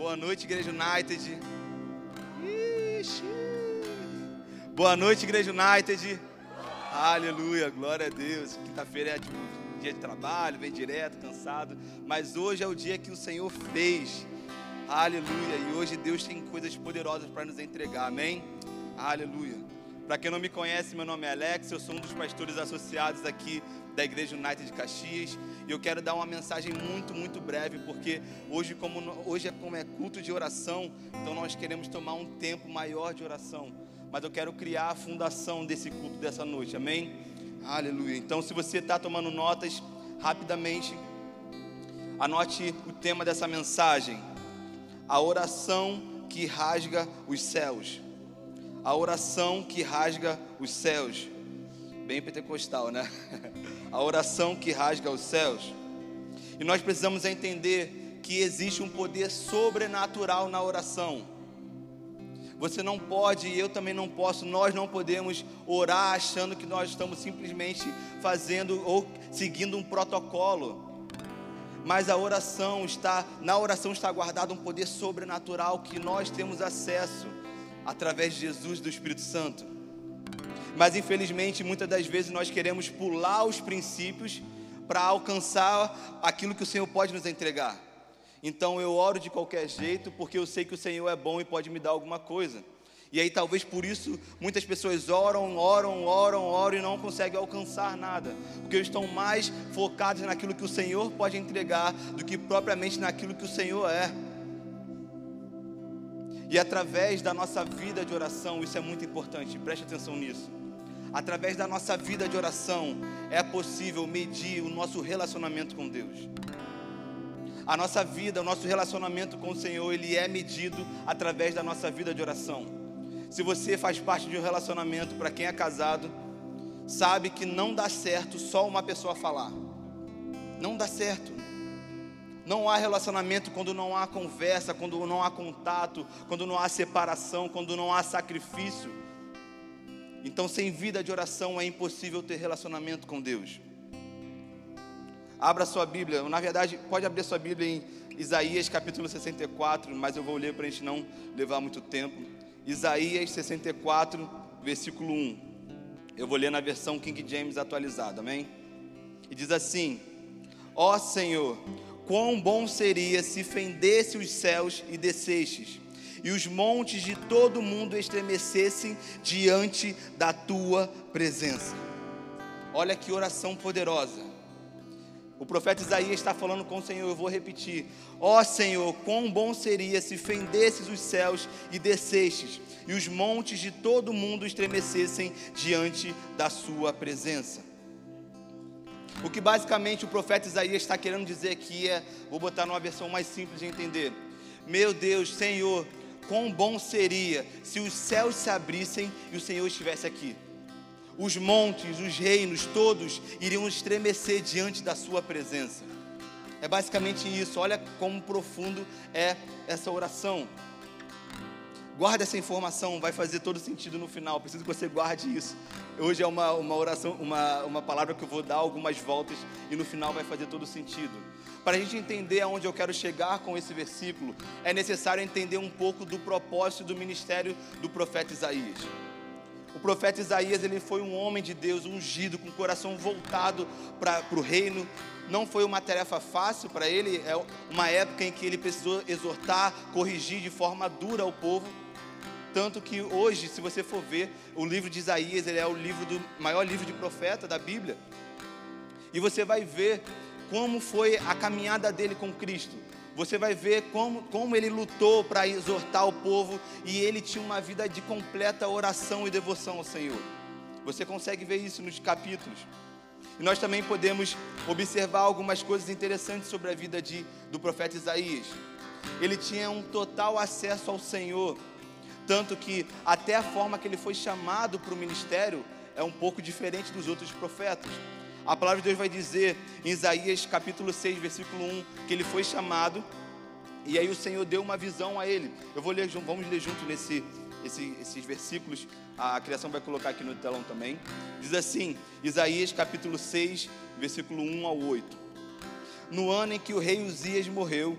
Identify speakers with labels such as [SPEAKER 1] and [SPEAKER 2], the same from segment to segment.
[SPEAKER 1] Boa noite, Igreja United. Ixi. Boa noite, Igreja United. Aleluia, glória a Deus. Quinta-feira é tipo, dia de trabalho, vem direto, cansado. Mas hoje é o dia que o Senhor fez. Aleluia. E hoje Deus tem coisas poderosas para nos entregar. Amém? Aleluia. Para quem não me conhece, meu nome é Alex, eu sou um dos pastores associados aqui da Igreja United de Caxias. E eu quero dar uma mensagem muito, muito breve, porque hoje, como hoje é como é culto de oração, então nós queremos tomar um tempo maior de oração. Mas eu quero criar a fundação desse culto dessa noite, amém? Aleluia. Então, se você está tomando notas, rapidamente, anote o tema dessa mensagem: a oração que rasga os céus a oração que rasga os céus. Bem pentecostal, né? A oração que rasga os céus. E nós precisamos entender que existe um poder sobrenatural na oração. Você não pode, e eu também não posso, nós não podemos orar achando que nós estamos simplesmente fazendo ou seguindo um protocolo. Mas a oração está, na oração está guardado um poder sobrenatural que nós temos acesso através de Jesus do Espírito Santo. Mas infelizmente, muitas das vezes nós queremos pular os princípios para alcançar aquilo que o Senhor pode nos entregar. Então eu oro de qualquer jeito, porque eu sei que o Senhor é bom e pode me dar alguma coisa. E aí talvez por isso muitas pessoas oram, oram, oram, oram e não conseguem alcançar nada, porque estão mais focados naquilo que o Senhor pode entregar do que propriamente naquilo que o Senhor é. E através da nossa vida de oração, isso é muito importante, preste atenção nisso. Através da nossa vida de oração, é possível medir o nosso relacionamento com Deus. A nossa vida, o nosso relacionamento com o Senhor, ele é medido através da nossa vida de oração. Se você faz parte de um relacionamento, para quem é casado, sabe que não dá certo só uma pessoa falar. Não dá certo. Não há relacionamento quando não há conversa, quando não há contato, quando não há separação, quando não há sacrifício. Então, sem vida de oração é impossível ter relacionamento com Deus. Abra sua Bíblia, na verdade, pode abrir sua Bíblia em Isaías capítulo 64, mas eu vou ler para a gente não levar muito tempo. Isaías 64, versículo 1. Eu vou ler na versão King James atualizada, amém? E diz assim: Ó Senhor, Quão bom seria se fendesse os céus e descestes, e os montes de todo mundo estremecessem diante da tua presença. Olha que oração poderosa. O profeta Isaías está falando com o Senhor, eu vou repetir: Ó oh, Senhor, quão bom seria se fendesses os céus e descestes, e os montes de todo mundo estremecessem diante da Sua presença. O que basicamente o profeta Isaías está querendo dizer aqui é, vou botar numa versão mais simples de entender. Meu Deus, Senhor, quão bom seria se os céus se abrissem e o Senhor estivesse aqui. Os montes, os reinos, todos iriam estremecer diante da Sua presença. É basicamente isso. Olha como profundo é essa oração. Guarda essa informação, vai fazer todo sentido no final. Preciso que você guarde isso. Hoje é uma, uma oração, uma, uma palavra que eu vou dar algumas voltas e no final vai fazer todo sentido. Para a gente entender aonde eu quero chegar com esse versículo, é necessário entender um pouco do propósito do ministério do profeta Isaías. O profeta Isaías ele foi um homem de Deus ungido, com o coração voltado para o reino. Não foi uma tarefa fácil para ele, é uma época em que ele precisou exortar, corrigir de forma dura o povo. Tanto que hoje, se você for ver, o livro de Isaías, ele é o livro do maior livro de profeta da Bíblia. E você vai ver como foi a caminhada dele com Cristo. Você vai ver como, como ele lutou para exortar o povo e ele tinha uma vida de completa oração e devoção ao Senhor. Você consegue ver isso nos capítulos. E nós também podemos observar algumas coisas interessantes sobre a vida de, do profeta Isaías. Ele tinha um total acesso ao Senhor tanto que até a forma que ele foi chamado para o ministério é um pouco diferente dos outros profetas. A palavra de Deus vai dizer em Isaías capítulo 6, versículo 1, que ele foi chamado e aí o Senhor deu uma visão a ele. Eu vou ler, vamos ler junto nesse, esse, esses versículos. A criação vai colocar aqui no telão também. Diz assim, Isaías capítulo 6, versículo 1 ao 8. No ano em que o rei Uzias morreu,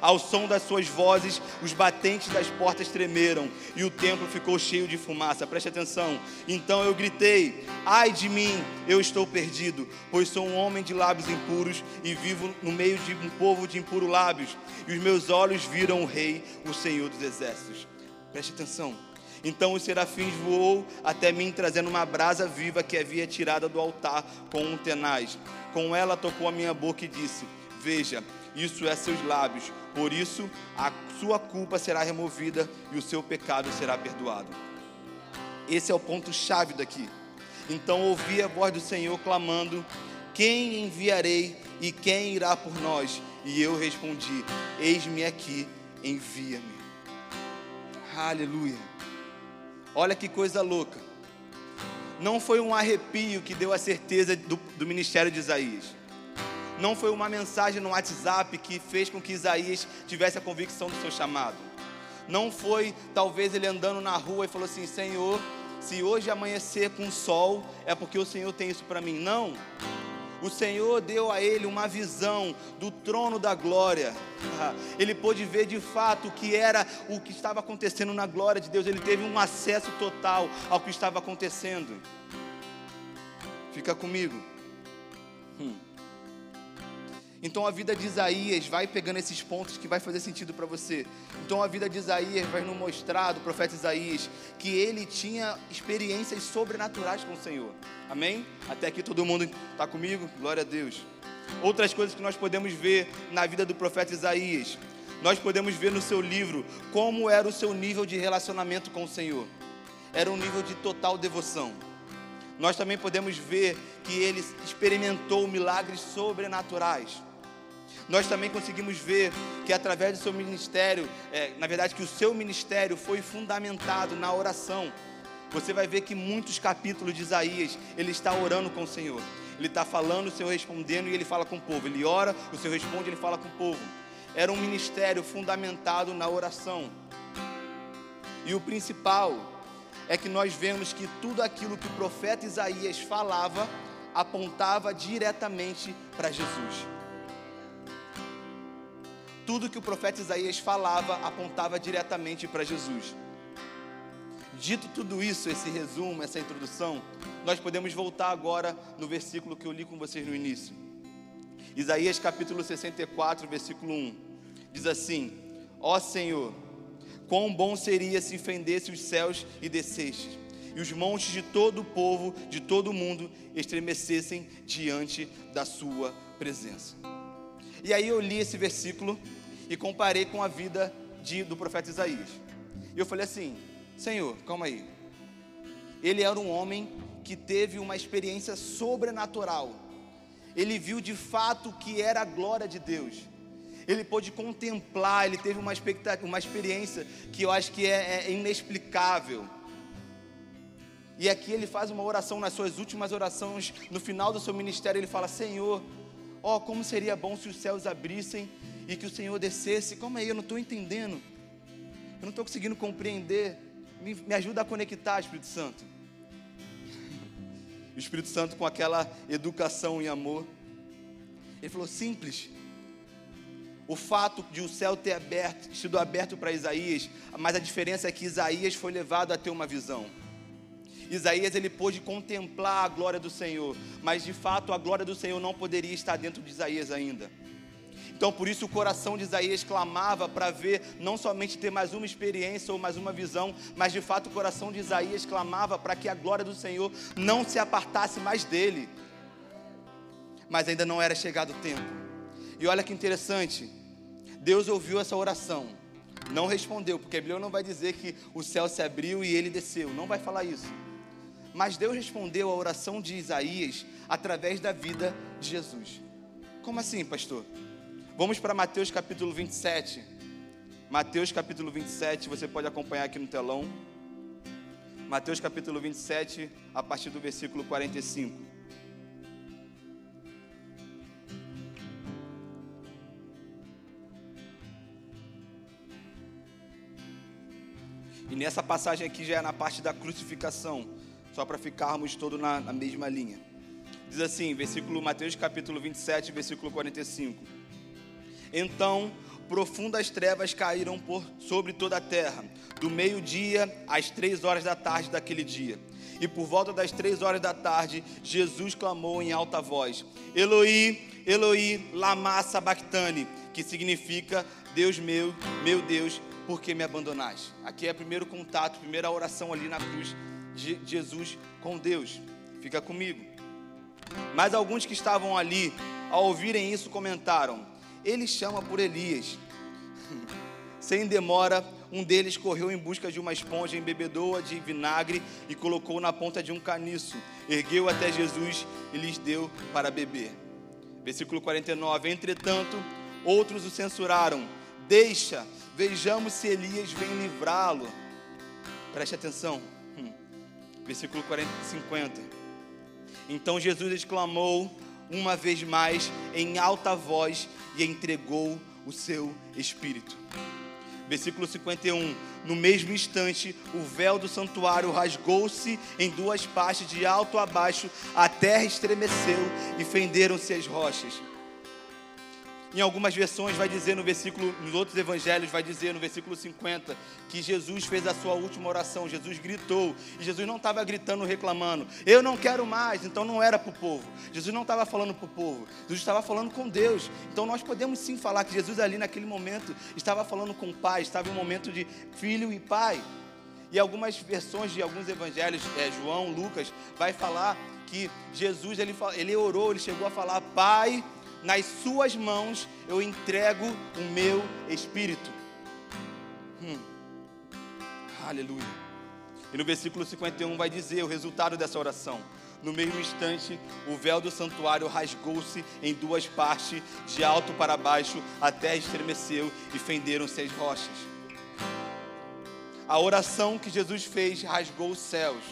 [SPEAKER 1] Ao som das suas vozes, os batentes das portas tremeram e o templo ficou cheio de fumaça. Preste atenção. Então eu gritei: Ai de mim, eu estou perdido, pois sou um homem de lábios impuros e vivo no meio de um povo de impuros lábios. E os meus olhos viram o Rei, o Senhor dos exércitos. Preste atenção. Então os serafins voou até mim, trazendo uma brasa viva que havia tirada do altar com um tenaz. Com ela tocou a minha boca e disse: Veja, isso é seus lábios. Por isso a sua culpa será removida e o seu pecado será perdoado. Esse é o ponto chave daqui. Então ouvi a voz do Senhor clamando: Quem enviarei e quem irá por nós? E eu respondi: Eis-me aqui, envia-me. Aleluia. Olha que coisa louca. Não foi um arrepio que deu a certeza do, do ministério de Isaías não foi uma mensagem no WhatsApp que fez com que Isaías tivesse a convicção do seu chamado. Não foi talvez ele andando na rua e falou assim: Senhor, se hoje amanhecer com sol, é porque o Senhor tem isso para mim. Não. O Senhor deu a ele uma visão do trono da glória. Ele pôde ver de fato o que era o que estava acontecendo na glória de Deus. Ele teve um acesso total ao que estava acontecendo. Fica comigo. Hum. Então a vida de Isaías vai pegando esses pontos que vai fazer sentido para você. Então a vida de Isaías vai nos mostrar, do profeta Isaías, que ele tinha experiências sobrenaturais com o Senhor. Amém? Até aqui todo mundo está comigo? Glória a Deus. Outras coisas que nós podemos ver na vida do profeta Isaías. Nós podemos ver no seu livro como era o seu nível de relacionamento com o Senhor. Era um nível de total devoção. Nós também podemos ver que ele experimentou milagres sobrenaturais nós também conseguimos ver que através do seu ministério, é, na verdade, que o seu ministério foi fundamentado na oração. Você vai ver que muitos capítulos de Isaías, ele está orando com o Senhor. Ele está falando, o Senhor respondendo e ele fala com o povo. Ele ora, o Senhor responde, ele fala com o povo. Era um ministério fundamentado na oração. E o principal é que nós vemos que tudo aquilo que o profeta Isaías falava apontava diretamente para Jesus tudo que o profeta Isaías falava apontava diretamente para Jesus. Dito tudo isso, esse resumo, essa introdução, nós podemos voltar agora no versículo que eu li com vocês no início. Isaías capítulo 64, versículo 1. Diz assim: Ó Senhor, quão bom seria se fendesse os céus e desceste, e os montes de todo o povo, de todo o mundo, estremecessem diante da sua presença. E aí eu li esse versículo e comparei com a vida de, do profeta Isaías. E eu falei assim: Senhor, calma aí. Ele era um homem que teve uma experiência sobrenatural. Ele viu de fato que era a glória de Deus. Ele pôde contemplar, ele teve uma, uma experiência que eu acho que é, é inexplicável. E aqui ele faz uma oração nas suas últimas orações, no final do seu ministério, ele fala: Senhor, ó, oh, como seria bom se os céus abrissem e que o Senhor descesse. Calma aí, eu não estou entendendo. Eu não estou conseguindo compreender. Me, me ajuda a conectar, Espírito Santo. O Espírito Santo, com aquela educação e amor, ele falou: simples. O fato de o céu ter aberto, sido aberto para Isaías, mas a diferença é que Isaías foi levado a ter uma visão. Isaías ele pôde contemplar a glória do Senhor, mas de fato a glória do Senhor não poderia estar dentro de Isaías ainda. Então, por isso, o coração de Isaías clamava para ver, não somente ter mais uma experiência ou mais uma visão, mas de fato o coração de Isaías clamava para que a glória do Senhor não se apartasse mais dele. Mas ainda não era chegado o tempo. E olha que interessante, Deus ouviu essa oração, não respondeu, porque a Bíblia não vai dizer que o céu se abriu e ele desceu, não vai falar isso. Mas Deus respondeu a oração de Isaías através da vida de Jesus. Como assim, pastor? Vamos para Mateus capítulo 27. Mateus capítulo 27, você pode acompanhar aqui no telão. Mateus capítulo 27, a partir do versículo 45. E nessa passagem aqui já é na parte da crucificação, só para ficarmos todos na, na mesma linha. Diz assim, versículo Mateus capítulo 27, versículo 45. Então profundas trevas caíram por sobre toda a terra, do meio-dia às três horas da tarde daquele dia. E por volta das três horas da tarde, Jesus clamou em alta voz: Eloi, Eloi, lama sabachthani, que significa Deus meu, meu Deus, por que me abandonaste? Aqui é o primeiro contato, primeira oração ali na cruz de Jesus com Deus. Fica comigo. Mas alguns que estavam ali, ao ouvirem isso, comentaram: Ele chama por Elias. Sem demora, um deles correu em busca de uma esponja, embebedou-a de vinagre e colocou na ponta de um caniço. Ergueu até Jesus e lhes deu para beber. Versículo 49. Entretanto, outros o censuraram. Deixa, vejamos se Elias vem livrá-lo. Preste atenção. Hum. Versículo 40, 50. Então Jesus exclamou uma vez mais em alta voz e entregou o seu espírito. Versículo 51. No mesmo instante, o véu do santuário rasgou-se em duas partes, de alto a baixo, a terra estremeceu e fenderam-se as rochas. Em algumas versões vai dizer no versículo, nos outros evangelhos vai dizer no versículo 50 que Jesus fez a sua última oração, Jesus gritou, e Jesus não estava gritando, reclamando, eu não quero mais, então não era para o povo. Jesus não estava falando para o povo, Jesus estava falando com Deus. Então nós podemos sim falar que Jesus ali naquele momento estava falando com o Pai, estava em um momento de filho e pai. E algumas versões de alguns evangelhos, é, João, Lucas, vai falar que Jesus ele, ele orou, ele chegou a falar, Pai, nas suas mãos eu entrego o meu espírito. Hum. Aleluia. E no versículo 51 vai dizer o resultado dessa oração. No mesmo instante, o véu do santuário rasgou-se em duas partes, de alto para baixo, a terra estremeceu e fenderam-se as rochas. A oração que Jesus fez rasgou os céus.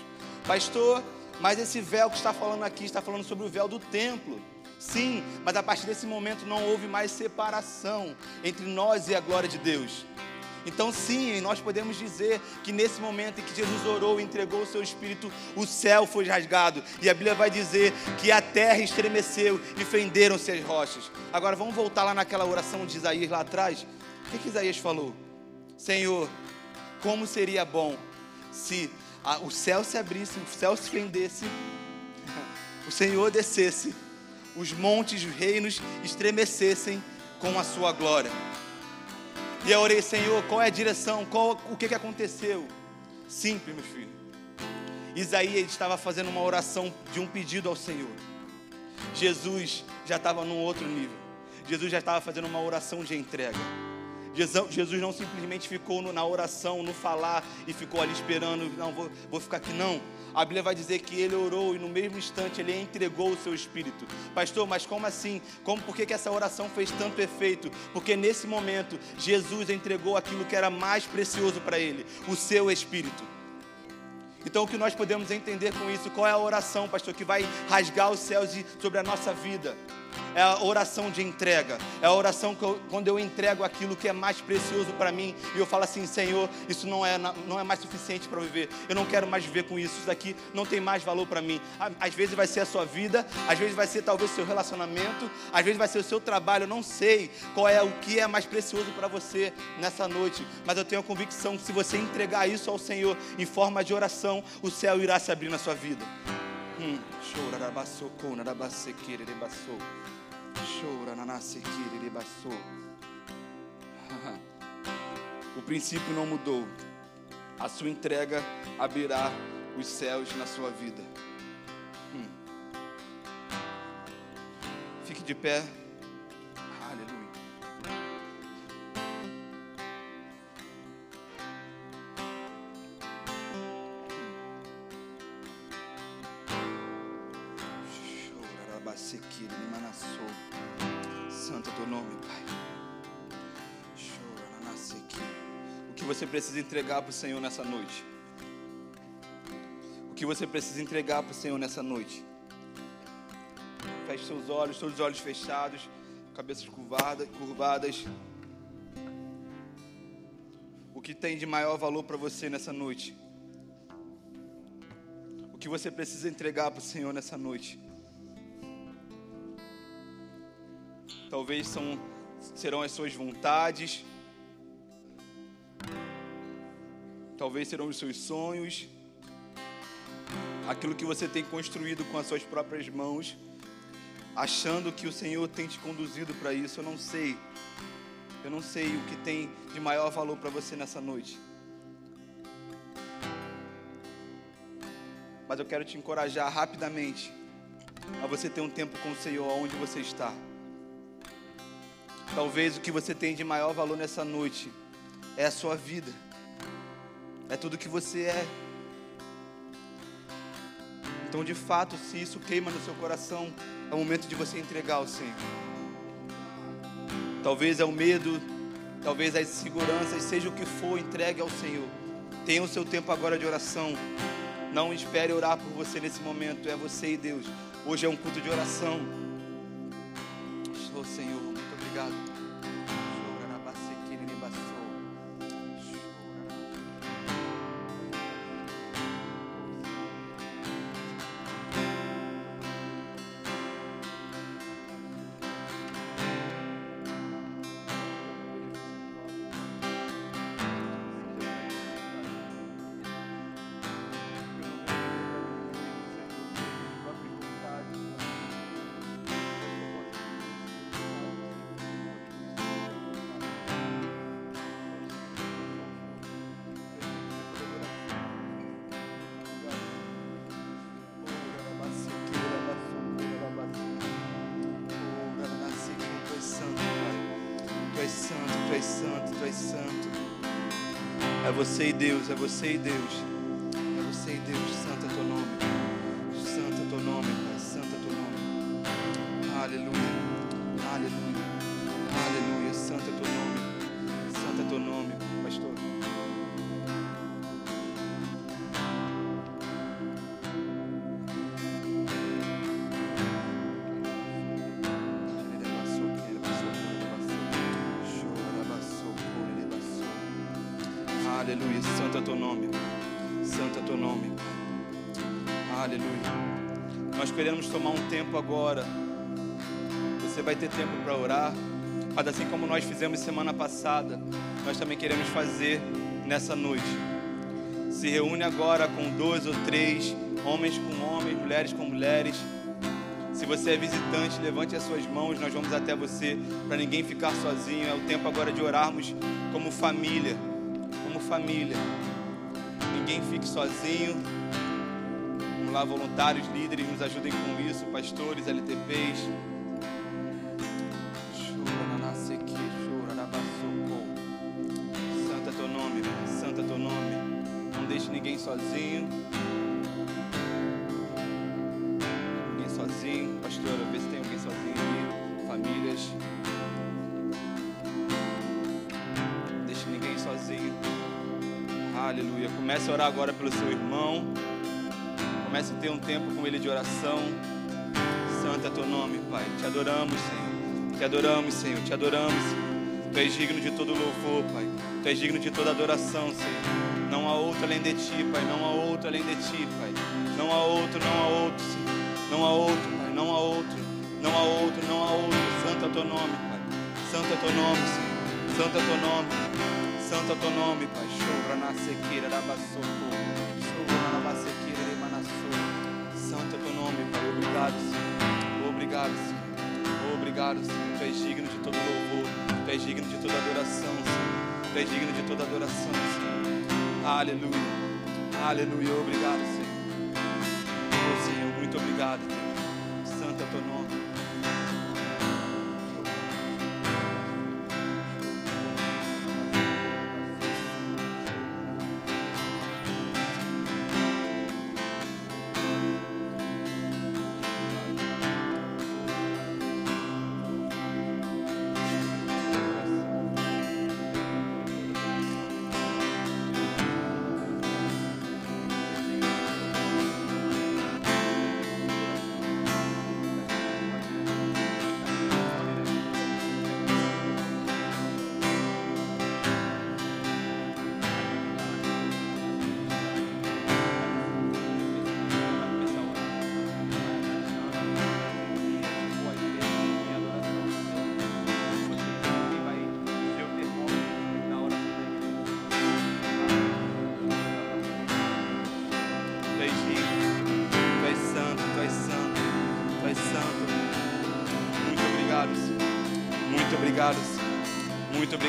[SPEAKER 1] Pastor, mas esse véu que está falando aqui está falando sobre o véu do templo. Sim, mas a partir desse momento não houve mais separação entre nós e a glória de Deus. Então, sim, nós podemos dizer que nesse momento em que Jesus orou e entregou o seu espírito, o céu foi rasgado. E a Bíblia vai dizer que a terra estremeceu e fenderam-se as rochas. Agora vamos voltar lá naquela oração de Isaías lá atrás. O que, que Isaías falou? Senhor, como seria bom se o céu se abrisse, o céu se fendesse, o Senhor descesse os montes, os reinos estremecessem com a sua glória. E eu orei, Senhor, qual é a direção? Qual, o que, que aconteceu? Simples, meu filho. Isaías estava fazendo uma oração de um pedido ao Senhor. Jesus já estava num outro nível. Jesus já estava fazendo uma oração de entrega. Jesus não simplesmente ficou na oração, no falar e ficou ali esperando, não, vou, vou ficar aqui, não. A Bíblia vai dizer que ele orou e no mesmo instante ele entregou o seu espírito. Pastor, mas como assim? Como por que, que essa oração fez tanto efeito? Porque nesse momento Jesus entregou aquilo que era mais precioso para ele, o seu espírito. Então, o que nós podemos entender com isso? Qual é a oração, pastor, que vai rasgar os céus sobre a nossa vida? É a oração de entrega. É a oração que eu, quando eu entrego aquilo que é mais precioso para mim e eu falo assim, Senhor, isso não é, não é mais suficiente para viver. Eu não quero mais viver com isso. Isso daqui não tem mais valor para mim. Às vezes vai ser a sua vida, às vezes vai ser talvez seu relacionamento, às vezes vai ser o seu trabalho. Eu não sei qual é o que é mais precioso para você nessa noite, mas eu tenho a convicção que se você entregar isso ao Senhor em forma de oração, o céu irá se abrir na sua vida. O princípio não mudou. A sua entrega abrirá os céus na sua vida. Hum. Fique de pé. Precisa entregar para o Senhor nessa noite? que você precisa entregar para o Senhor nessa noite. Feche seus olhos, todos os olhos fechados, cabeças curvadas, curvadas. O que tem de maior valor para você nessa noite? O que você precisa entregar para o Senhor nessa noite? Talvez são, serão as suas vontades, talvez serão os seus sonhos, aquilo que você tem construído com as suas próprias mãos, achando que o Senhor tem te conduzido para isso. Eu não sei, eu não sei o que tem de maior valor para você nessa noite. Mas eu quero te encorajar rapidamente a você ter um tempo com o Senhor onde você está. Talvez o que você tem de maior valor nessa noite é a sua vida, é tudo que você é. Então, de fato, se isso queima no seu coração, é o momento de você entregar ao Senhor. Talvez é o medo, talvez as inseguranças, seja o que for, entregue ao Senhor. Tenha o seu tempo agora de oração. Não espere orar por você nesse momento, é você e Deus. Hoje é um culto de oração. É você e Deus. É você e Deus, vai ter tempo para orar. Mas assim como nós fizemos semana passada, nós também queremos fazer nessa noite. Se reúne agora com dois ou três, homens com homens, mulheres com mulheres. Se você é visitante, levante as suas mãos, nós vamos até você, para ninguém ficar sozinho. É o tempo agora de orarmos como família família. Ninguém fique sozinho. Vamos lá, voluntários, líderes, nos ajudem com isso, pastores, LTPs. Aleluia. Comece a orar agora pelo seu irmão. Comece a ter um tempo com ele de oração. Santo é teu nome, Pai. Te adoramos, Senhor. Te adoramos, Senhor. Te adoramos. Tu és digno de todo louvor, Pai. Tu és digno de toda adoração, Senhor. Não há outro além de ti, Pai. Não há outro além de ti, Pai. Não há outro, não há outro, Senhor. Não há outro, Pai. Não há outro. Não há outro, não há outro. Santo é teu nome, Pai. Santo é teu nome, Senhor. Santo é teu nome. Santo é teu nome, Pai. Santo é teu nome, Pai. Obrigado, Senhor. Obrigado, Senhor. Obrigado, Senhor. Tu és digno de todo louvor. Tu és digno de toda adoração, Senhor. Tu és digno de toda adoração, Senhor. Aleluia. Aleluia. Obrigado, Senhor. Oh, Senhor, muito obrigado, Deus. Santo é teu nome.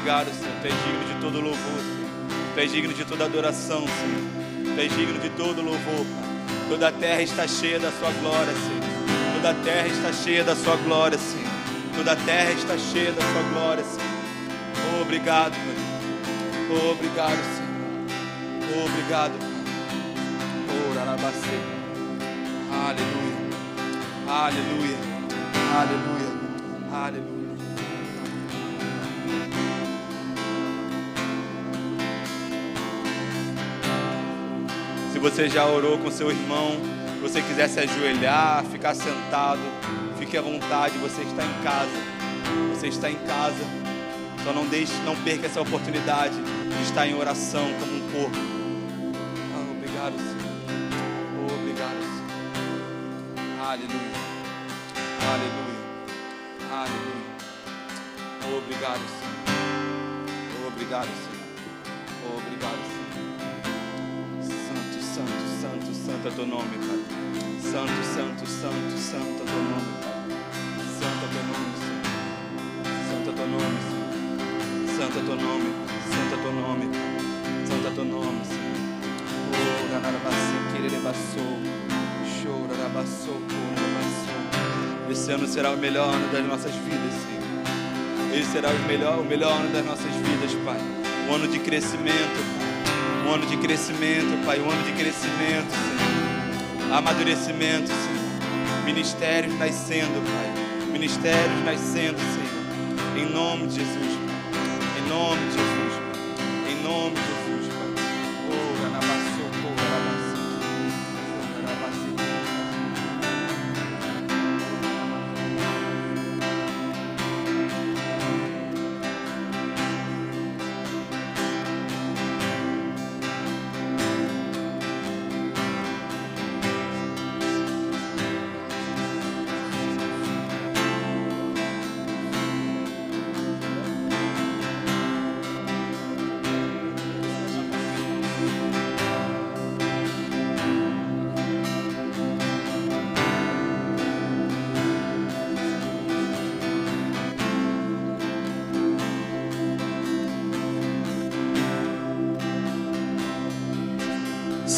[SPEAKER 1] Obrigado, Senhor. Tu és digno de todo louvor, Senhor. Tu és digno de toda adoração, Senhor. Tu és digno de todo louvor. Toda a terra está cheia da Sua glória, Senhor. Toda a terra está cheia da Sua glória, Senhor. Toda a terra está cheia da Sua glória, Senhor. obrigado, Pai. obrigado, Senhor. obrigado, Pai. Aleluia. Aleluia. Aleluia. Aleluia. Você já orou com seu irmão, você quiser se ajoelhar, ficar sentado, fique à vontade, você está em casa. Você está em casa. Só não deixe, não perca essa oportunidade de estar em oração como um corpo. Ah, obrigado, Senhor. Oh, obrigado, Senhor. Aleluia. Aleluia. Aleluia. Oh, obrigado, Senhor. Oh, obrigado, Senhor. Oh, obrigado, Senhor. Santo, santo, santo, é teu nome, Pai. Santo, santo, santo, santo é teu nome, Pai. Santo é teu nome, Senhor. Santo é teu nome, Senhor. Santo é teu nome, santo é teu nome, santo é teu nome, Senhor. Oh, ganarabassi, quererebassou. Chorarabassou, corarabassou. Esse ano será o melhor ano das nossas vidas, Senhor. Esse será o melhor, o melhor ano das nossas vidas, Pai. Um ano de crescimento, Pai. Um ano de crescimento, Pai. Um ano de crescimento, Senhor. Amadurecimento, Senhor. Nascendo, Pai. Ministérios nascendo, Senhor. Em nome de Jesus. Em nome de Jesus. Em nome de Jesus,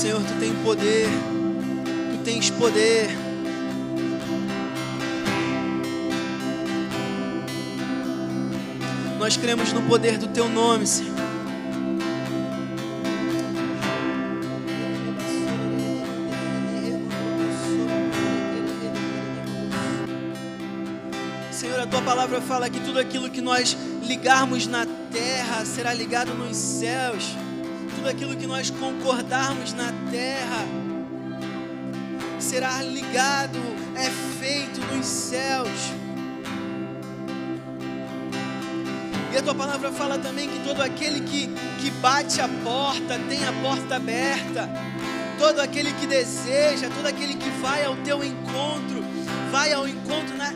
[SPEAKER 2] Senhor, tu tem poder, tu tens poder. Nós cremos no poder do teu nome, Senhor. Senhor, a tua palavra fala que tudo aquilo que nós ligarmos na terra será ligado nos céus tudo aquilo que nós concordarmos na terra será ligado, é feito nos céus. E a tua palavra fala também que todo aquele que, que bate a porta tem a porta aberta. Todo aquele que deseja, todo aquele que vai ao teu encontro, vai ao encontro na,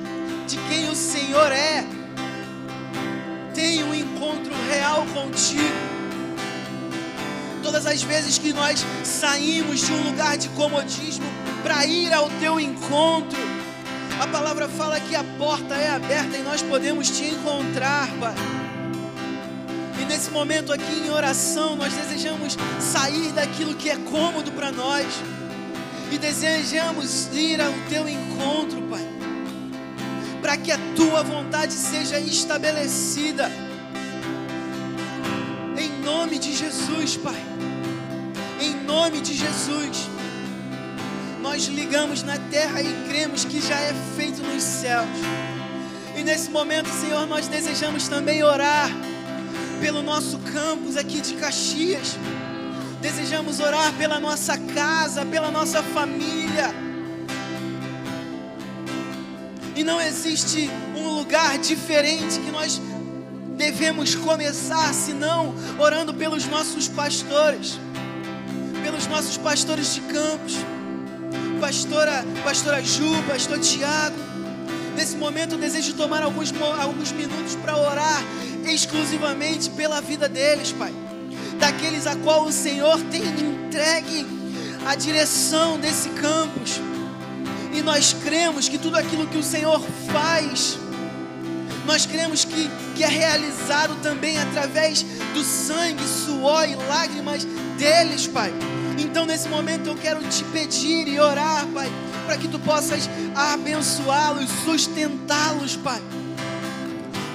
[SPEAKER 2] de quem o Senhor é. Tem um encontro real contigo todas as vezes que nós saímos de um lugar de comodismo para ir ao teu encontro, a palavra fala que a porta é aberta e nós podemos te encontrar, Pai. E nesse momento aqui em oração, nós desejamos sair daquilo que é cômodo para nós e desejamos ir ao teu encontro, Pai, para que a tua vontade seja estabelecida. Em nome de Jesus, Pai nome de Jesus. Nós ligamos na terra e cremos que já é feito nos céus. E nesse momento, Senhor, nós desejamos também orar pelo nosso campus aqui de Caxias. Desejamos orar pela nossa casa, pela nossa família. E não existe um lugar diferente que nós devemos começar senão orando pelos nossos pastores pelos nossos pastores de campos, pastora, pastora Ju, pastor Tiago. Nesse momento eu desejo tomar alguns, alguns minutos para orar exclusivamente pela vida deles, Pai. Daqueles a qual o Senhor tem entregue a direção desse campus. E nós cremos que tudo aquilo que o Senhor faz Nós cremos que, que é realizado também através do sangue, suor e lágrimas deles, Pai. Então, nesse momento, eu quero te pedir e orar, Pai, para que tu possas abençoá-los, sustentá-los, Pai.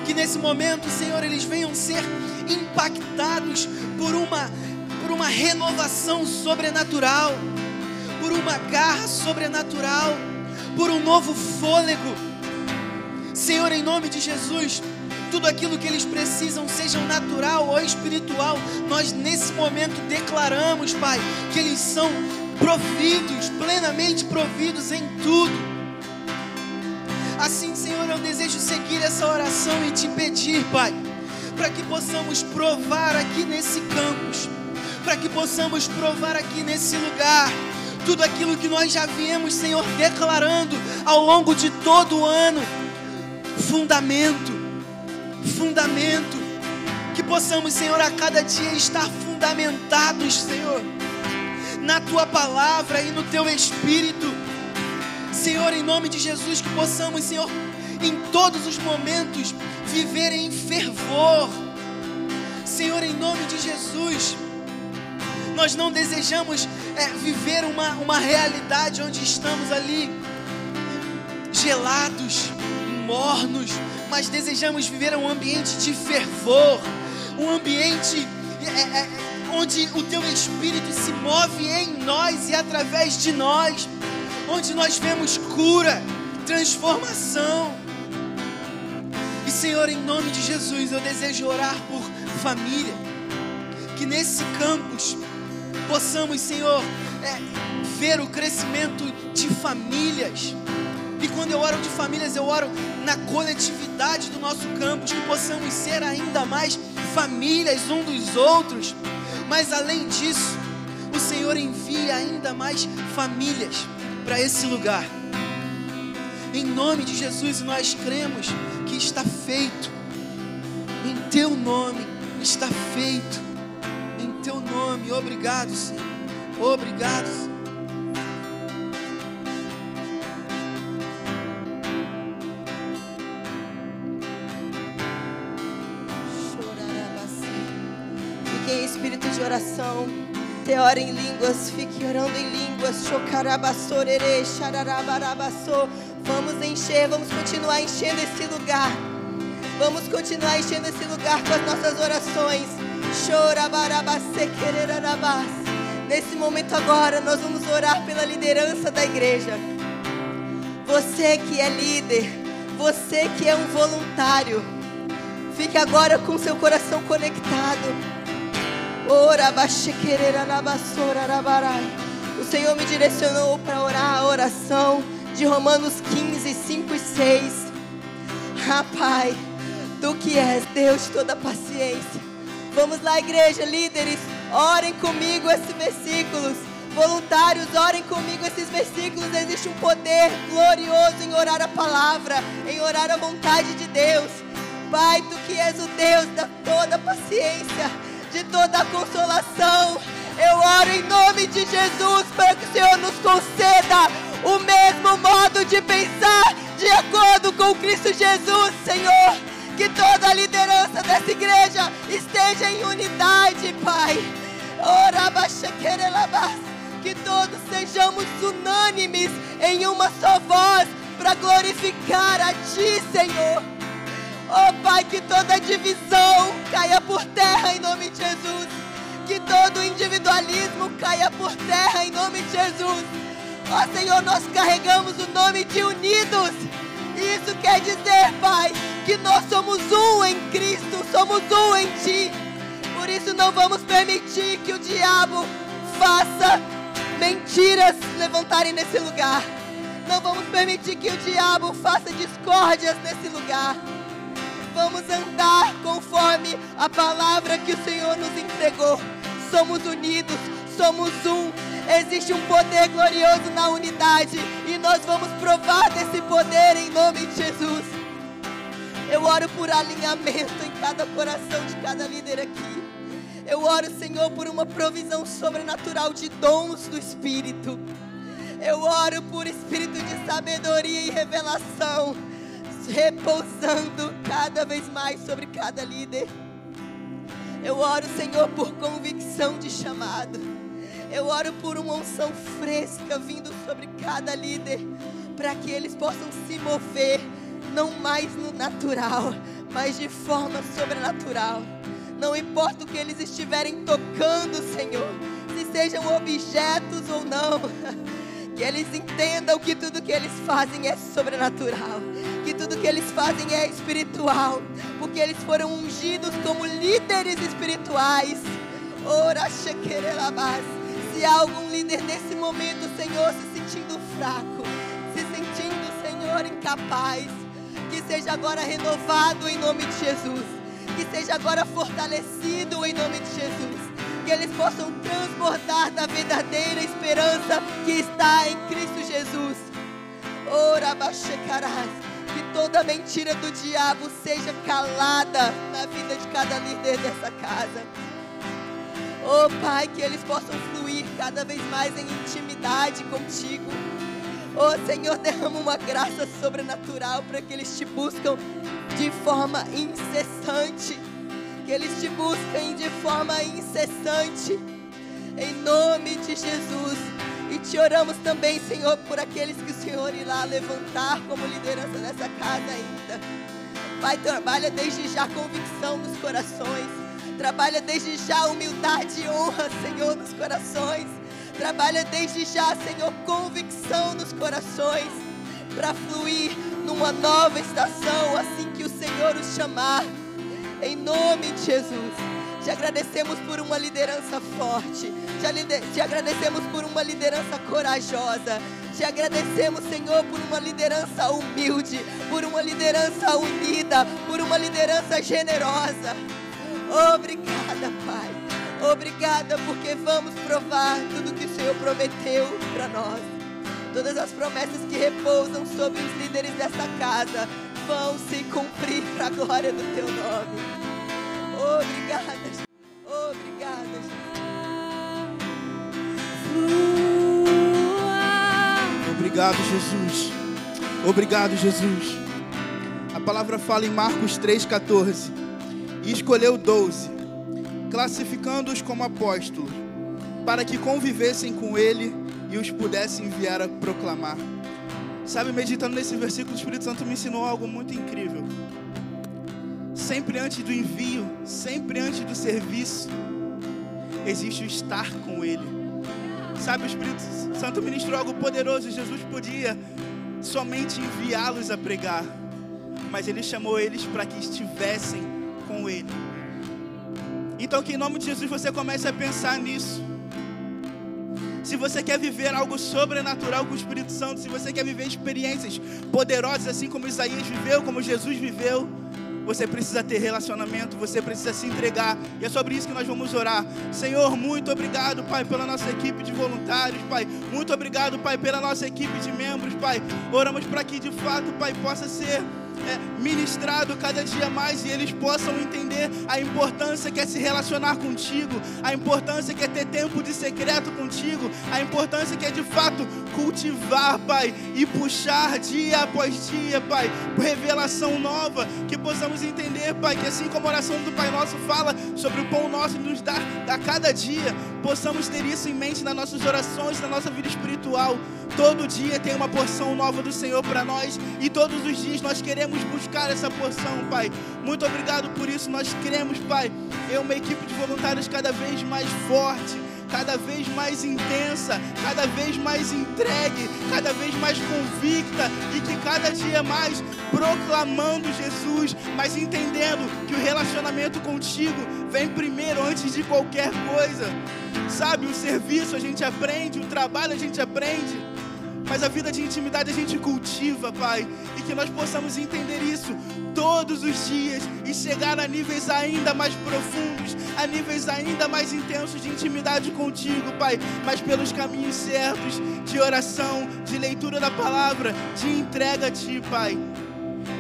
[SPEAKER 2] Que nesse momento, Senhor, eles venham ser impactados por uma, por uma renovação sobrenatural, por uma garra sobrenatural, por um novo fôlego. Senhor, em nome de Jesus, tudo aquilo que eles precisam, seja natural ou espiritual, nós nesse momento declaramos, Pai, que eles são providos, plenamente providos em tudo. Assim, Senhor, eu desejo seguir essa oração e te pedir, Pai, para que possamos provar aqui nesse campus, para que possamos provar aqui nesse lugar tudo aquilo que nós já viemos, Senhor, declarando ao longo de todo o ano. Fundamento, fundamento, que possamos, Senhor, a cada dia estar fundamentados, Senhor, na tua palavra e no teu espírito. Senhor, em nome de Jesus, que possamos, Senhor, em todos os momentos viver em fervor. Senhor, em nome de Jesus, nós não desejamos é, viver uma, uma realidade onde estamos ali gelados, mornos, mas desejamos viver um ambiente de fervor, um ambiente é, é, onde o teu Espírito se move em nós e através de nós, onde nós vemos cura, transformação. E Senhor, em nome de Jesus, eu desejo orar por família, que nesse campus possamos, Senhor, é, ver o crescimento de famílias. E quando eu oro de famílias, eu oro na coletividade do nosso campus, que possamos ser ainda mais famílias um dos outros. Mas além disso, o Senhor envia ainda mais famílias para esse lugar. Em nome de Jesus, nós cremos que está feito. Em teu nome está feito teu nome. Obrigado, Senhor. Obrigado, Senhor.
[SPEAKER 3] Oração. Ora em línguas, fique orando em línguas. Vamos encher, vamos continuar enchendo esse lugar. Vamos continuar enchendo esse lugar com as nossas orações. Nesse momento agora, nós vamos orar pela liderança da igreja. Você que é líder, você que é um voluntário, fique agora com seu coração conectado. O Senhor me direcionou para orar a oração de Romanos 15, 5 e 6. Ah, Pai, tu que és Deus de toda paciência Vamos lá, igreja, líderes, orem comigo esses versículos. Voluntários, orem comigo esses versículos. Existe um poder glorioso em orar a palavra, em orar a vontade de Deus. Pai, tu que és o Deus da toda paciência, de toda consolação. Eu oro em nome de Jesus para que o Senhor nos conceda o mesmo modo de pensar de acordo com Cristo Jesus, Senhor. Que toda a liderança dessa igreja esteja em unidade, Pai. Que todos sejamos unânimes em uma só voz para glorificar a Ti, Senhor. Oh Pai, que toda divisão caia por terra em nome de Jesus. Que todo individualismo caia por terra em nome de Jesus. Ó oh, Senhor, nós carregamos o nome de unidos. Isso quer dizer, Pai, que nós somos um em Cristo, somos um em Ti. Por isso não vamos permitir que o diabo faça mentiras levantarem nesse lugar. Não vamos permitir que o diabo faça discórdias nesse lugar. Vamos andar conforme a palavra que o Senhor nos entregou. Somos unidos, somos um. Existe um poder glorioso na unidade e nós vamos provar desse poder em nome de Jesus. Eu oro por alinhamento em cada coração de cada líder aqui. Eu oro, Senhor, por uma provisão sobrenatural de dons do Espírito. Eu oro por espírito de sabedoria e revelação. Repousando cada vez mais sobre cada líder. Eu oro, Senhor, por convicção de chamado. Eu oro por uma unção fresca vindo sobre cada líder, para que eles possam se mover, não mais no natural, mas de forma sobrenatural. Não importa o que eles estiverem tocando, Senhor, se sejam objetos ou não, que eles entendam que tudo que eles fazem é sobrenatural, que tudo que eles fazem é espiritual, porque eles foram ungidos como líderes espirituais. Ora, Shekerelabas. Se há algum líder nesse momento, Senhor, se sentindo fraco, se sentindo, Senhor, incapaz, que seja agora renovado em nome de Jesus, que seja agora fortalecido em nome de Jesus, que eles possam transbordar da verdadeira esperança que está em Cristo Jesus. Ora, Bachecarás, que toda mentira do diabo seja calada na vida de cada líder dessa casa. Oh Pai, que eles possam fluir cada vez mais em intimidade contigo. Oh Senhor, derrama uma graça sobrenatural para que eles te buscam de forma incessante. Que eles te busquem de forma incessante. Em nome de Jesus. E te oramos também, Senhor, por aqueles que o Senhor irá levantar como liderança nessa casa ainda. Pai, trabalha desde já convicção nos corações. Trabalha desde já humildade e honra, Senhor, nos corações. Trabalha desde já, Senhor, convicção nos corações. Para fluir numa nova estação, assim que o Senhor os chamar. Em nome de Jesus. Te agradecemos por uma liderança forte. Te, te agradecemos por uma liderança corajosa. Te agradecemos, Senhor, por uma liderança humilde, por uma liderança unida, por uma liderança generosa. Obrigada, Pai. Obrigada porque vamos provar tudo que o Senhor prometeu para nós. Todas as promessas que repousam sobre os líderes dessa casa vão se cumprir para a glória do teu nome. Obrigada, Obrigada,
[SPEAKER 4] Obrigado, Jesus. Obrigado, Jesus. A palavra fala em Marcos 3,14 e escolheu doze, classificando-os como apóstolos, para que convivessem com ele e os pudesse enviar a proclamar. Sabe, meditando nesse versículo, o Espírito Santo me ensinou algo muito incrível. Sempre antes do envio, sempre antes do serviço, existe o estar com Ele. Sabe, o Espírito Santo ministrou algo poderoso. Jesus podia somente enviá-los a pregar, mas Ele chamou eles para que estivessem com Ele. Então, que em nome de Jesus você comece a pensar nisso. Se você quer viver algo sobrenatural com o Espírito Santo, se você quer viver experiências poderosas, assim como Isaías viveu, como Jesus viveu, você precisa ter relacionamento, você precisa se entregar. E é sobre isso que nós vamos orar. Senhor, muito obrigado, Pai, pela nossa equipe de voluntários, Pai. Muito obrigado, Pai, pela nossa equipe de membros, Pai. Oramos para que de fato, Pai, possa ser é, ministrado cada dia mais e eles possam entender a importância que é se relacionar contigo, a importância que é ter tempo de secreto contigo, a importância que é de fato cultivar, Pai, e puxar dia após dia, Pai, revelação nova, que possamos entender, Pai, que assim como a oração do Pai Nosso fala sobre o pão nosso nos dar a cada dia, possamos ter isso em mente nas nossas orações, na nossa vida espiritual. Todo dia tem uma porção nova do Senhor para nós e todos os dias nós queremos buscar essa porção, Pai. Muito obrigado por isso. Nós queremos, Pai, é uma equipe de voluntários cada vez mais forte, cada vez mais intensa, cada vez mais entregue, cada vez mais convicta e que cada dia mais proclamando Jesus, mas entendendo que o relacionamento contigo vem primeiro antes de qualquer coisa. Sabe, o serviço a gente aprende, o trabalho a gente aprende mas a vida de intimidade a gente cultiva, Pai, e que nós possamos entender isso todos os dias e chegar a níveis ainda mais profundos, a níveis ainda mais intensos de intimidade contigo, Pai, mas pelos caminhos certos de oração, de leitura da palavra, de entrega a Ti, Pai.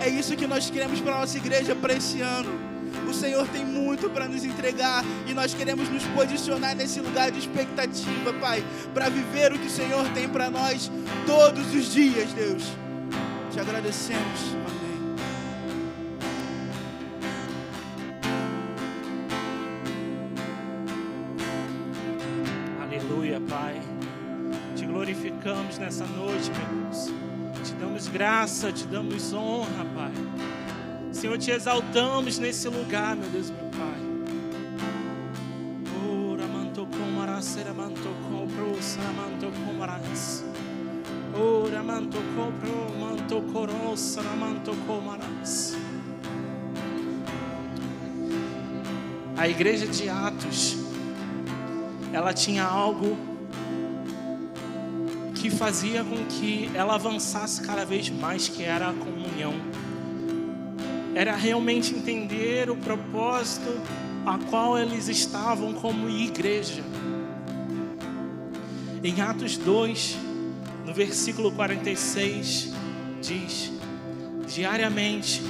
[SPEAKER 4] É isso que nós queremos para a nossa igreja para esse ano. O Senhor tem muito para nos entregar e nós queremos nos posicionar nesse lugar de expectativa, Pai, para viver o que o Senhor tem para nós todos os dias, Deus. Te agradecemos. Amém. Aleluia, Pai.
[SPEAKER 5] Te glorificamos nessa noite, meu Deus. Te damos graça, te damos honra, Senhor, te exaltamos nesse lugar, meu Deus, meu Pai. Ora mantocoros saramantocom maras. A igreja de Atos, ela tinha algo que fazia com que ela avançasse cada vez mais, que era a comunhão. Era realmente entender o propósito a qual eles estavam como igreja. Em Atos 2, no versículo 46, diz: Diariamente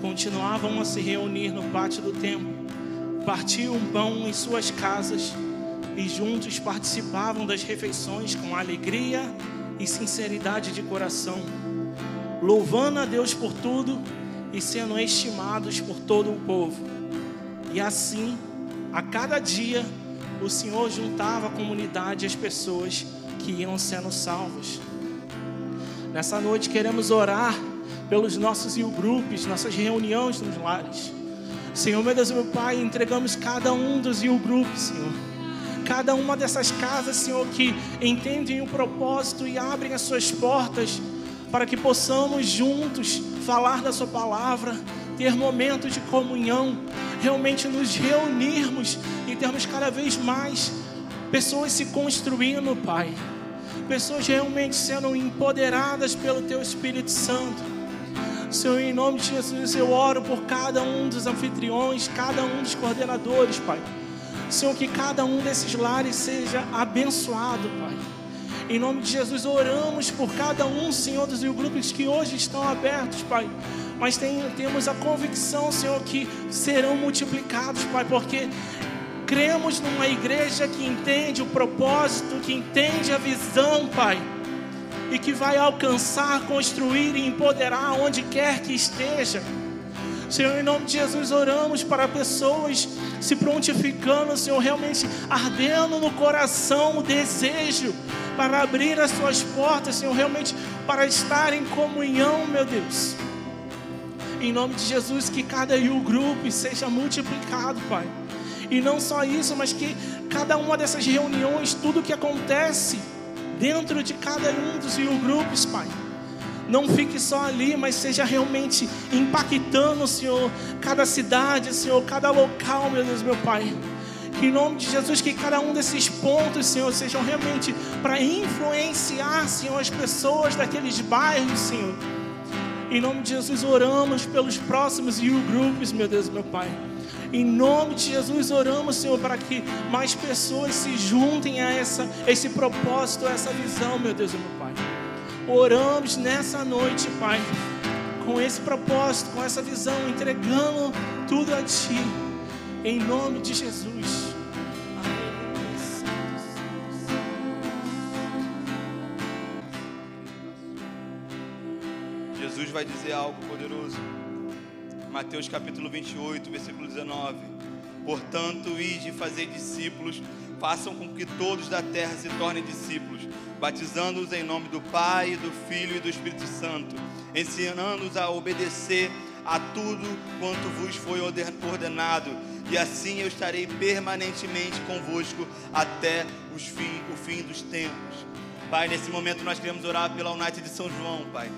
[SPEAKER 5] continuavam a se reunir no pátio do templo, partiam pão em suas casas e juntos participavam das refeições com alegria e sinceridade de coração, louvando a Deus por tudo e sendo estimados por todo o povo. E assim, a cada dia, o Senhor juntava a comunidade e as pessoas que iam sendo salvas. Nessa noite queremos orar pelos nossos grupos, nossas reuniões nos lares. Senhor, meu Deus, meu Pai, entregamos cada um dos grupos, Senhor cada uma dessas casas, Senhor, que entendem o propósito e abrem as suas portas para que possamos juntos falar da Sua palavra, ter momentos de comunhão, realmente nos reunirmos e termos cada vez mais pessoas se construindo, Pai, pessoas realmente sendo empoderadas pelo Teu Espírito Santo. Senhor, em nome de Jesus, eu oro por cada um dos anfitriões, cada um dos coordenadores, Pai. Senhor, que cada um desses lares seja abençoado, Pai. Em nome de Jesus, oramos por cada um, Senhor, dos grupos que hoje estão abertos, Pai. Mas tem, temos a convicção, Senhor, que serão multiplicados, Pai, porque cremos numa igreja que entende o propósito, que entende a visão, Pai, e que vai alcançar, construir e empoderar onde quer que esteja. Senhor, em nome de Jesus, oramos para pessoas se prontificando, Senhor, realmente ardendo no coração o desejo para abrir as suas portas, Senhor, realmente para estar em comunhão, meu Deus. Em nome de Jesus, que cada o grupo seja multiplicado, Pai. E não só isso, mas que cada uma dessas reuniões, tudo que acontece dentro de cada um dos grupos, Pai não fique só ali, mas seja realmente impactando, Senhor, cada cidade, Senhor, cada local, meu Deus, meu Pai. Que em nome de Jesus, que cada um desses pontos, Senhor, sejam realmente para influenciar, Senhor, as pessoas daqueles bairros, Senhor. Em nome de Jesus, oramos pelos próximos e grupos, meu Deus, meu Pai. Em nome de Jesus, oramos, Senhor, para que mais pessoas se juntem a essa, esse propósito, a essa visão, meu Deus, meu Pai. Oramos nessa noite, Pai, com esse propósito, com essa visão, entregando tudo a Ti, em nome de Jesus.
[SPEAKER 1] Jesus vai dizer algo poderoso. Mateus capítulo 28, versículo 19. Portanto, ide fazer discípulos, façam com que todos da terra se tornem discípulos batizando-os em nome do Pai, do Filho e do Espírito Santo, ensinando-os a obedecer a tudo quanto vos foi ordenado, e assim eu estarei permanentemente convosco até os fim, o fim dos tempos. Pai, nesse momento nós queremos orar pela United de São João, Pai.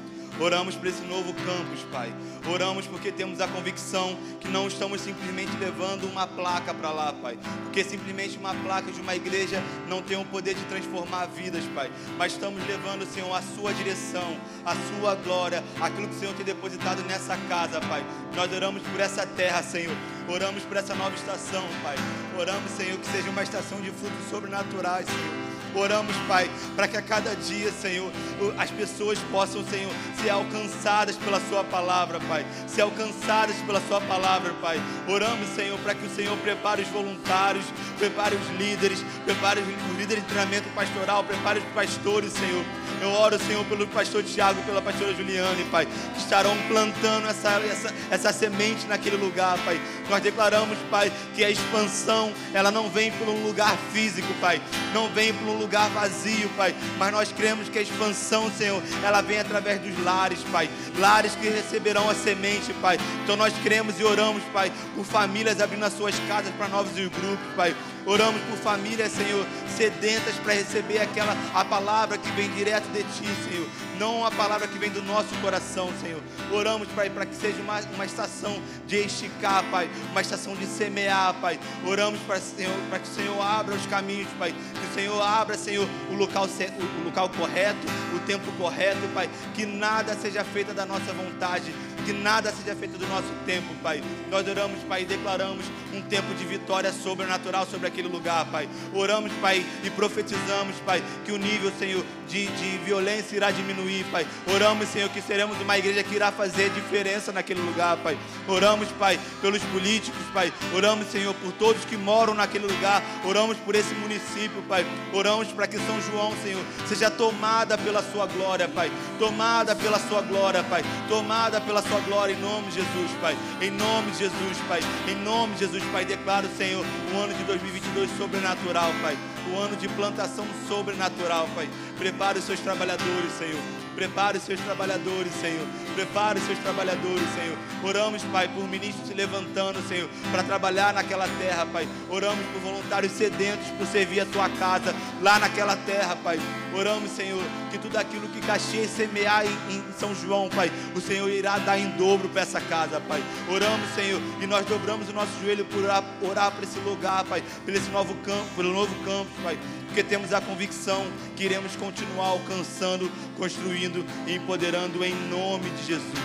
[SPEAKER 1] Oramos por esse novo campus, Pai. Oramos porque temos a convicção que não estamos simplesmente levando uma placa para lá, Pai. Porque simplesmente uma placa de uma igreja não tem o poder de transformar vidas, Pai. Mas estamos levando, Senhor, a Sua direção, a Sua glória, aquilo que o Senhor tem depositado nessa casa, Pai. Nós oramos por essa terra, Senhor. Oramos por essa nova estação, Pai. Oramos, Senhor, que seja uma estação de frutos sobrenaturais, Senhor. Oramos, Pai, para que a cada dia, Senhor, as pessoas possam, Senhor, ser alcançadas pela Sua palavra, Pai. Ser alcançadas pela Sua palavra, Pai. Oramos, Senhor, para que o Senhor prepare os voluntários, prepare os líderes, prepare os líderes de treinamento pastoral, prepare os pastores, Senhor. Eu oro, Senhor, pelo pastor Tiago pela pastora Juliane, Pai, que estarão plantando essa, essa, essa semente naquele lugar, Pai. Nós declaramos, Pai, que a expansão, ela não vem por um lugar físico, Pai. Não vem por um lugar vazio, Pai. Mas nós cremos que a expansão, Senhor, ela vem através dos lares, Pai. Lares que receberão a semente, Pai. Então nós cremos e oramos, Pai, por famílias abrindo as suas casas para novos grupos, Pai. Oramos por famílias, Senhor, sedentas para receber aquela a palavra que vem direto de Ti, Senhor. Não a palavra que vem do nosso coração, Senhor. Oramos, Pai, para que seja uma, uma estação de esticar, Pai. Uma estação de semear, Pai. Oramos para, Senhor, para que o Senhor abra os caminhos, Pai. Que o Senhor abra, Senhor, o local, o local correto, o tempo correto, Pai. Que nada seja feito da nossa vontade que nada seja feito do nosso tempo, Pai. Nós oramos, Pai, e declaramos um tempo de vitória sobrenatural sobre aquele lugar, Pai. Oramos, Pai, e profetizamos, Pai, que o nível, Senhor, de, de violência irá diminuir, Pai. Oramos, Senhor, que seremos uma igreja que irá fazer diferença naquele lugar, Pai. Oramos, Pai, pelos políticos, Pai. Oramos, Senhor, por todos que moram naquele lugar. Oramos por esse município, Pai. Oramos para que São João, Senhor, seja tomada pela Sua glória, Pai. Tomada pela Sua glória, Pai. Tomada pela Sua glória em nome de Jesus, Pai. Em nome de Jesus, Pai. Em nome de Jesus, Pai. Declaro, Senhor, um ano de 2022 sobrenatural, Pai. Um ano de plantação sobrenatural, Pai. Prepare os seus trabalhadores, Senhor. Prepare os seus trabalhadores, Senhor. Prepare os seus trabalhadores, Senhor. Oramos, Pai, por ministros se levantando, Senhor, para trabalhar naquela terra, Pai. Oramos por voluntários sedentos por servir a tua casa lá naquela terra, Pai. Oramos, Senhor, que tudo aquilo que Caxias semear em, São João, Pai, o Senhor irá dar em dobro para essa casa, Pai. Oramos, Senhor, e nós dobramos o nosso joelho por orar, para esse lugar, Pai, esse novo campo, pelo novo campo, Pai porque temos a convicção que iremos continuar alcançando, construindo e empoderando em nome de Jesus.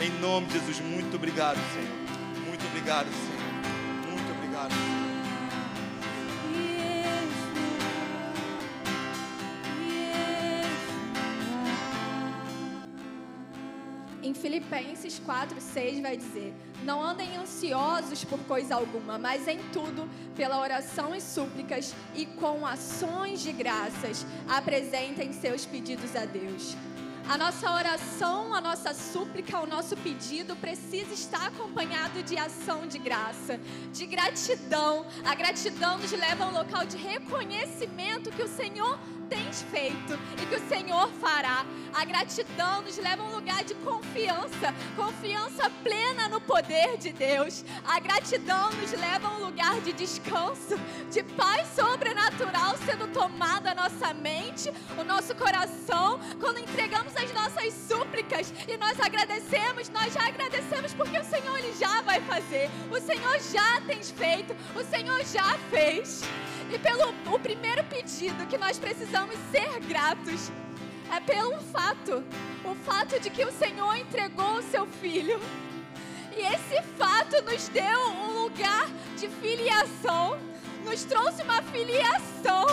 [SPEAKER 1] Em nome de Jesus, muito obrigado, Senhor. Muito obrigado, Senhor.
[SPEAKER 6] Filipenses 4, 6 vai dizer: Não andem ansiosos por coisa alguma, mas em tudo, pela oração e súplicas e com ações de graças, apresentem seus pedidos a Deus. A nossa oração, a nossa súplica, o nosso pedido precisa estar acompanhado de ação de graça, de gratidão. A gratidão nos leva a um local de reconhecimento que o Senhor tens feito e que o Senhor fará. A gratidão nos leva a um lugar de confiança, confiança plena no poder de Deus. A gratidão nos leva a um lugar de descanso, de paz sobrenatural sendo tomada a nossa mente, o nosso coração, quando entregamos as nossas súplicas e nós agradecemos, nós já agradecemos porque o Senhor ele já vai fazer. O Senhor já tens feito, o Senhor já fez. E pelo o primeiro pedido que nós precisamos ser gratos é pelo fato, o fato de que o Senhor entregou o seu filho. E esse fato nos deu um lugar de filiação, nos trouxe uma filiação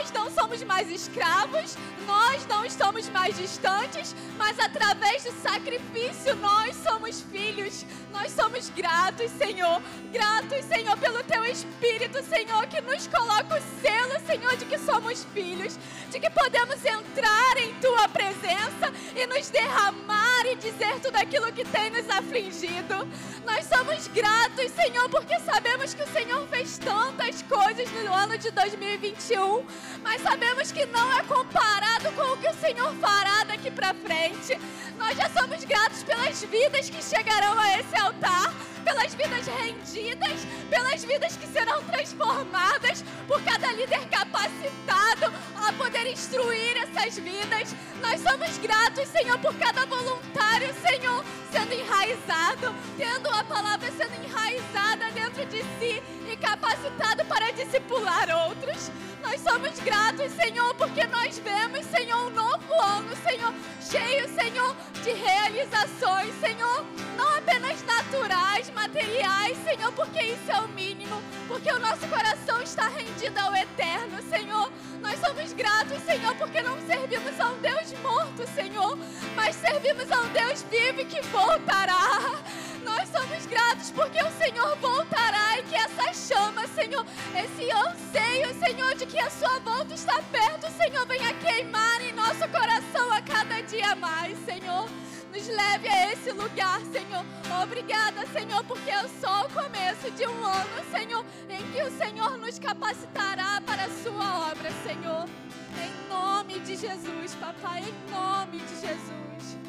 [SPEAKER 6] nós não somos mais escravos, nós não estamos mais distantes, mas através do sacrifício nós somos filhos. Nós somos gratos, Senhor. Gratos, Senhor, pelo teu Espírito, Senhor, que nos coloca o selo, Senhor, de que somos filhos, de que podemos entrar em tua presença e nos derramar e dizer tudo aquilo que tem nos afligido. Nós somos gratos, Senhor, porque sabemos que o Senhor fez tantas coisas no ano de 2021 mas sabemos que não é comparado com o que o Senhor fará daqui para frente. Nós já somos gratos pelas vidas que chegarão a esse altar, pelas vidas rendidas, pelas vidas que serão transformadas, por cada líder capacitado a poder instruir essas vidas. Nós somos gratos, Senhor, por cada voluntário, Senhor, sendo enraizado, tendo a palavra sendo enraizada dentro de si e capacitado para discipular outros. Nós somos gratos, Senhor, porque nós vemos, Senhor, um novo ano, Senhor, cheio, Senhor, de realizações, Senhor, não apenas naturais, materiais, Senhor, porque isso é o mínimo, porque o nosso coração está rendido ao eterno, Senhor. Nós somos gratos, Senhor, porque não servimos a um Deus morto, Senhor, mas servimos a um Deus vivo que voltará. Nós somos gratos porque o Senhor voltará e que essa chama, Senhor, esse anseio, Senhor, de que a sua volta está perto, Senhor, venha queimar em nosso coração a cada dia mais, Senhor. nos leve a esse lugar, Senhor. Obrigada, Senhor, porque é só o começo de um ano, Senhor, em que o Senhor nos capacitará para a sua obra, Senhor. Em nome de Jesus, papai, em nome de Jesus.